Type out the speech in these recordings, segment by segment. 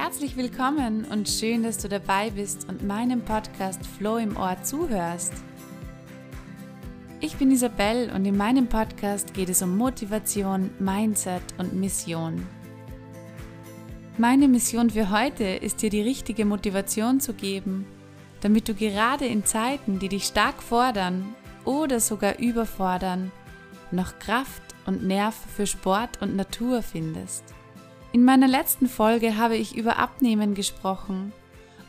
Herzlich willkommen und schön, dass du dabei bist und meinem Podcast Flow im Ohr zuhörst. Ich bin Isabel und in meinem Podcast geht es um Motivation, Mindset und Mission. Meine Mission für heute ist dir die richtige Motivation zu geben, damit du gerade in Zeiten, die dich stark fordern oder sogar überfordern, noch Kraft und Nerv für Sport und Natur findest. In meiner letzten Folge habe ich über Abnehmen gesprochen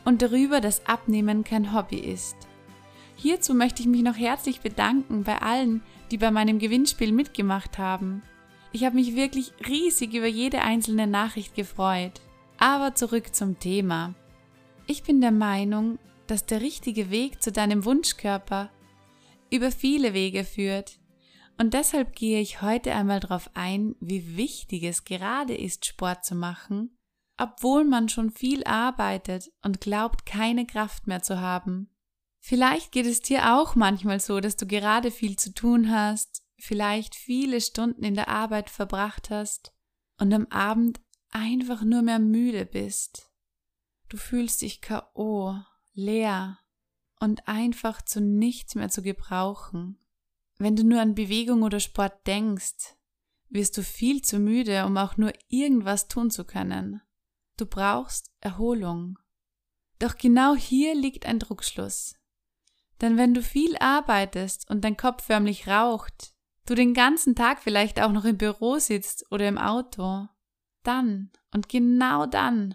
und darüber, dass Abnehmen kein Hobby ist. Hierzu möchte ich mich noch herzlich bedanken bei allen, die bei meinem Gewinnspiel mitgemacht haben. Ich habe mich wirklich riesig über jede einzelne Nachricht gefreut. Aber zurück zum Thema. Ich bin der Meinung, dass der richtige Weg zu deinem Wunschkörper über viele Wege führt und deshalb gehe ich heute einmal darauf ein, wie wichtig es gerade ist, Sport zu machen, obwohl man schon viel arbeitet und glaubt, keine Kraft mehr zu haben. Vielleicht geht es dir auch manchmal so, dass du gerade viel zu tun hast, vielleicht viele Stunden in der Arbeit verbracht hast und am Abend einfach nur mehr müde bist. Du fühlst dich KO, leer und einfach zu nichts mehr zu gebrauchen. Wenn du nur an Bewegung oder Sport denkst, wirst du viel zu müde, um auch nur irgendwas tun zu können. Du brauchst Erholung. Doch genau hier liegt ein Druckschluss. Denn wenn du viel arbeitest und dein Kopf förmlich raucht, du den ganzen Tag vielleicht auch noch im Büro sitzt oder im Auto, dann und genau dann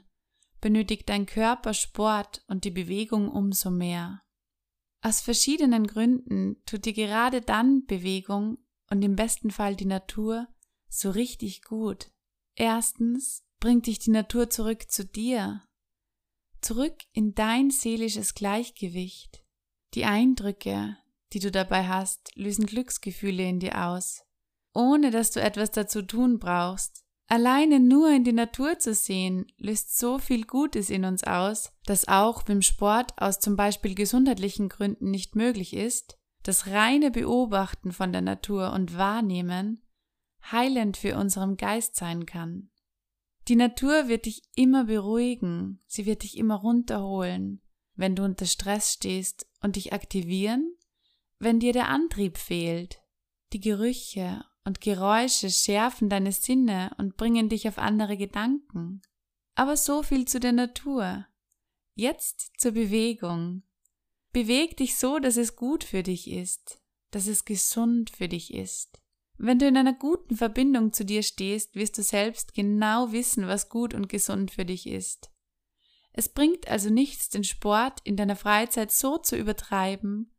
benötigt dein Körper Sport und die Bewegung umso mehr. Aus verschiedenen Gründen tut dir gerade dann Bewegung und im besten Fall die Natur so richtig gut. Erstens bringt dich die Natur zurück zu dir, zurück in dein seelisches Gleichgewicht. Die Eindrücke, die du dabei hast, lösen Glücksgefühle in dir aus, ohne dass du etwas dazu tun brauchst. Alleine nur in die Natur zu sehen, löst so viel Gutes in uns aus, dass auch wenn Sport aus zum Beispiel gesundheitlichen Gründen nicht möglich ist, das reine Beobachten von der Natur und Wahrnehmen heilend für unseren Geist sein kann. Die Natur wird dich immer beruhigen, sie wird dich immer runterholen, wenn du unter Stress stehst und dich aktivieren, wenn dir der Antrieb fehlt. Die Gerüche und Geräusche schärfen deine Sinne und bringen dich auf andere Gedanken. Aber so viel zu der Natur. Jetzt zur Bewegung. Beweg dich so, dass es gut für dich ist, dass es gesund für dich ist. Wenn du in einer guten Verbindung zu dir stehst, wirst du selbst genau wissen, was gut und gesund für dich ist. Es bringt also nichts, den Sport in deiner Freizeit so zu übertreiben,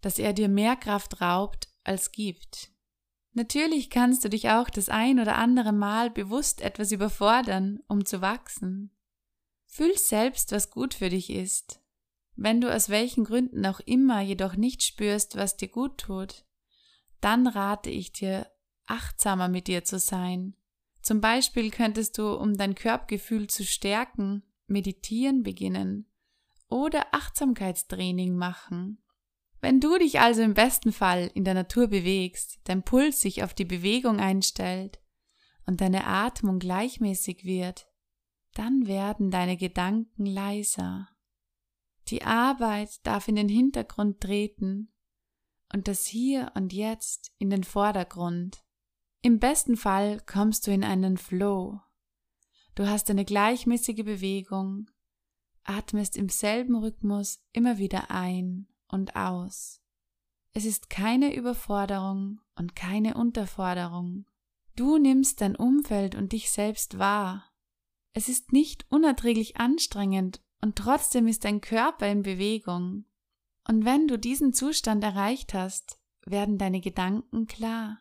dass er dir mehr Kraft raubt als gibt. Natürlich kannst du dich auch das ein oder andere Mal bewusst etwas überfordern, um zu wachsen. Fühl selbst, was gut für dich ist. Wenn du aus welchen Gründen auch immer jedoch nicht spürst, was dir gut tut, dann rate ich dir, achtsamer mit dir zu sein. Zum Beispiel könntest du, um dein Körpergefühl zu stärken, meditieren beginnen oder Achtsamkeitstraining machen. Wenn du dich also im besten Fall in der Natur bewegst, dein Puls sich auf die Bewegung einstellt und deine Atmung gleichmäßig wird, dann werden deine Gedanken leiser. Die Arbeit darf in den Hintergrund treten und das Hier und Jetzt in den Vordergrund. Im besten Fall kommst du in einen Flow. Du hast eine gleichmäßige Bewegung, atmest im selben Rhythmus immer wieder ein und aus. Es ist keine Überforderung und keine Unterforderung. Du nimmst dein Umfeld und dich selbst wahr. Es ist nicht unerträglich anstrengend und trotzdem ist dein Körper in Bewegung. Und wenn du diesen Zustand erreicht hast, werden deine Gedanken klar.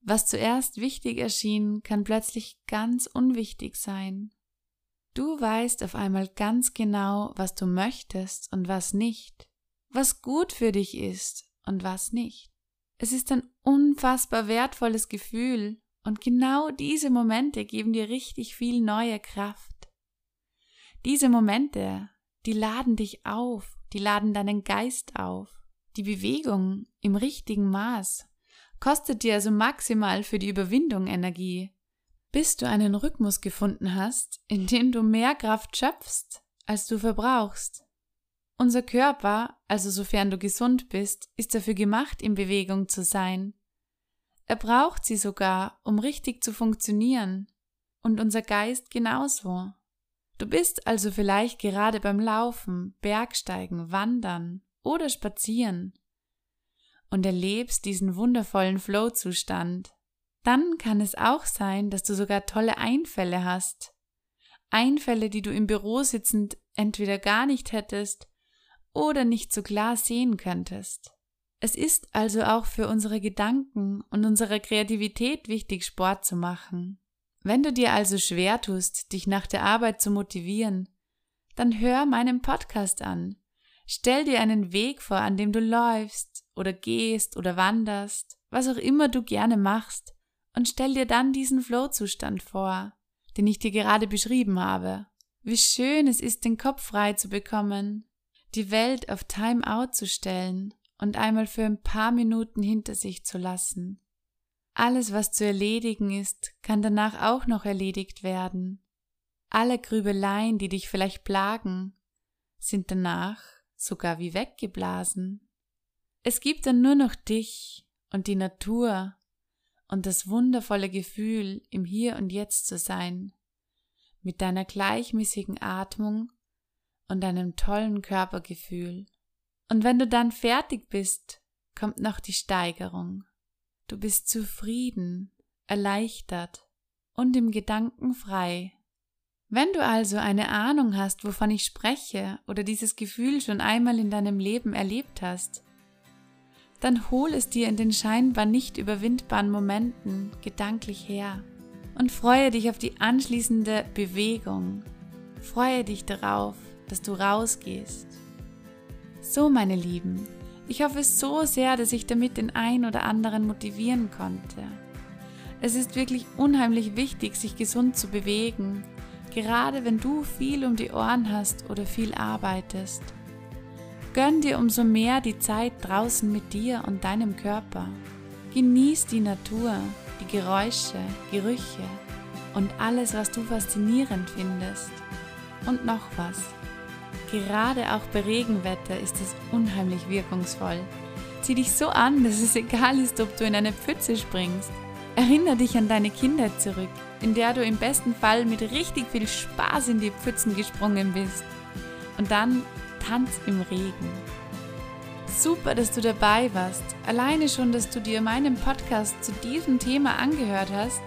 Was zuerst wichtig erschien, kann plötzlich ganz unwichtig sein. Du weißt auf einmal ganz genau, was du möchtest und was nicht was gut für dich ist und was nicht. Es ist ein unfassbar wertvolles Gefühl und genau diese Momente geben dir richtig viel neue Kraft. Diese Momente, die laden dich auf, die laden deinen Geist auf. Die Bewegung im richtigen Maß kostet dir also maximal für die Überwindung Energie. Bis du einen Rhythmus gefunden hast, in dem du mehr Kraft schöpfst, als du verbrauchst. Unser Körper, also sofern du gesund bist, ist dafür gemacht, in Bewegung zu sein. Er braucht sie sogar, um richtig zu funktionieren. Und unser Geist genauso. Du bist also vielleicht gerade beim Laufen, Bergsteigen, Wandern oder Spazieren und erlebst diesen wundervollen Flow-Zustand. Dann kann es auch sein, dass du sogar tolle Einfälle hast. Einfälle, die du im Büro sitzend entweder gar nicht hättest oder nicht so klar sehen könntest. Es ist also auch für unsere Gedanken und unsere Kreativität wichtig, Sport zu machen. Wenn du dir also schwer tust, dich nach der Arbeit zu motivieren, dann hör meinen Podcast an. Stell dir einen Weg vor, an dem du läufst oder gehst oder wanderst, was auch immer du gerne machst, und stell dir dann diesen Flow-Zustand vor, den ich dir gerade beschrieben habe. Wie schön es ist, den Kopf frei zu bekommen, die Welt auf Time Out zu stellen und einmal für ein paar Minuten hinter sich zu lassen. Alles, was zu erledigen ist, kann danach auch noch erledigt werden. Alle Grübeleien, die dich vielleicht plagen, sind danach sogar wie weggeblasen. Es gibt dann nur noch dich und die Natur und das wundervolle Gefühl, im Hier und Jetzt zu sein, mit deiner gleichmäßigen Atmung und deinem tollen Körpergefühl. Und wenn du dann fertig bist, kommt noch die Steigerung. Du bist zufrieden, erleichtert und im Gedanken frei. Wenn du also eine Ahnung hast, wovon ich spreche oder dieses Gefühl schon einmal in deinem Leben erlebt hast, dann hol es dir in den scheinbar nicht überwindbaren Momenten gedanklich her und freue dich auf die anschließende Bewegung. Freue dich darauf, dass du rausgehst. So, meine Lieben, ich hoffe so sehr, dass ich damit den einen oder anderen motivieren konnte. Es ist wirklich unheimlich wichtig, sich gesund zu bewegen, gerade wenn du viel um die Ohren hast oder viel arbeitest. Gönn dir umso mehr die Zeit draußen mit dir und deinem Körper. Genieß die Natur, die Geräusche, Gerüche und alles, was du faszinierend findest. Und noch was. Gerade auch bei Regenwetter ist es unheimlich wirkungsvoll. Zieh dich so an, dass es egal ist, ob du in eine Pfütze springst. Erinnere dich an deine Kindheit zurück, in der du im besten Fall mit richtig viel Spaß in die Pfützen gesprungen bist. Und dann tanz im Regen. Super, dass du dabei warst. Alleine schon, dass du dir meinen Podcast zu diesem Thema angehört hast,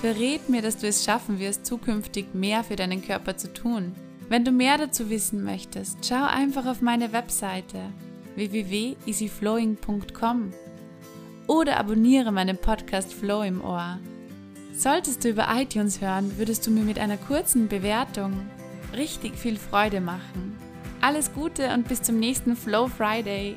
verrät mir, dass du es schaffen wirst, zukünftig mehr für deinen Körper zu tun. Wenn du mehr dazu wissen möchtest, schau einfach auf meine Webseite www.easyflowing.com oder abonniere meinen Podcast Flow im Ohr. Solltest du über iTunes hören, würdest du mir mit einer kurzen Bewertung richtig viel Freude machen. Alles Gute und bis zum nächsten Flow Friday.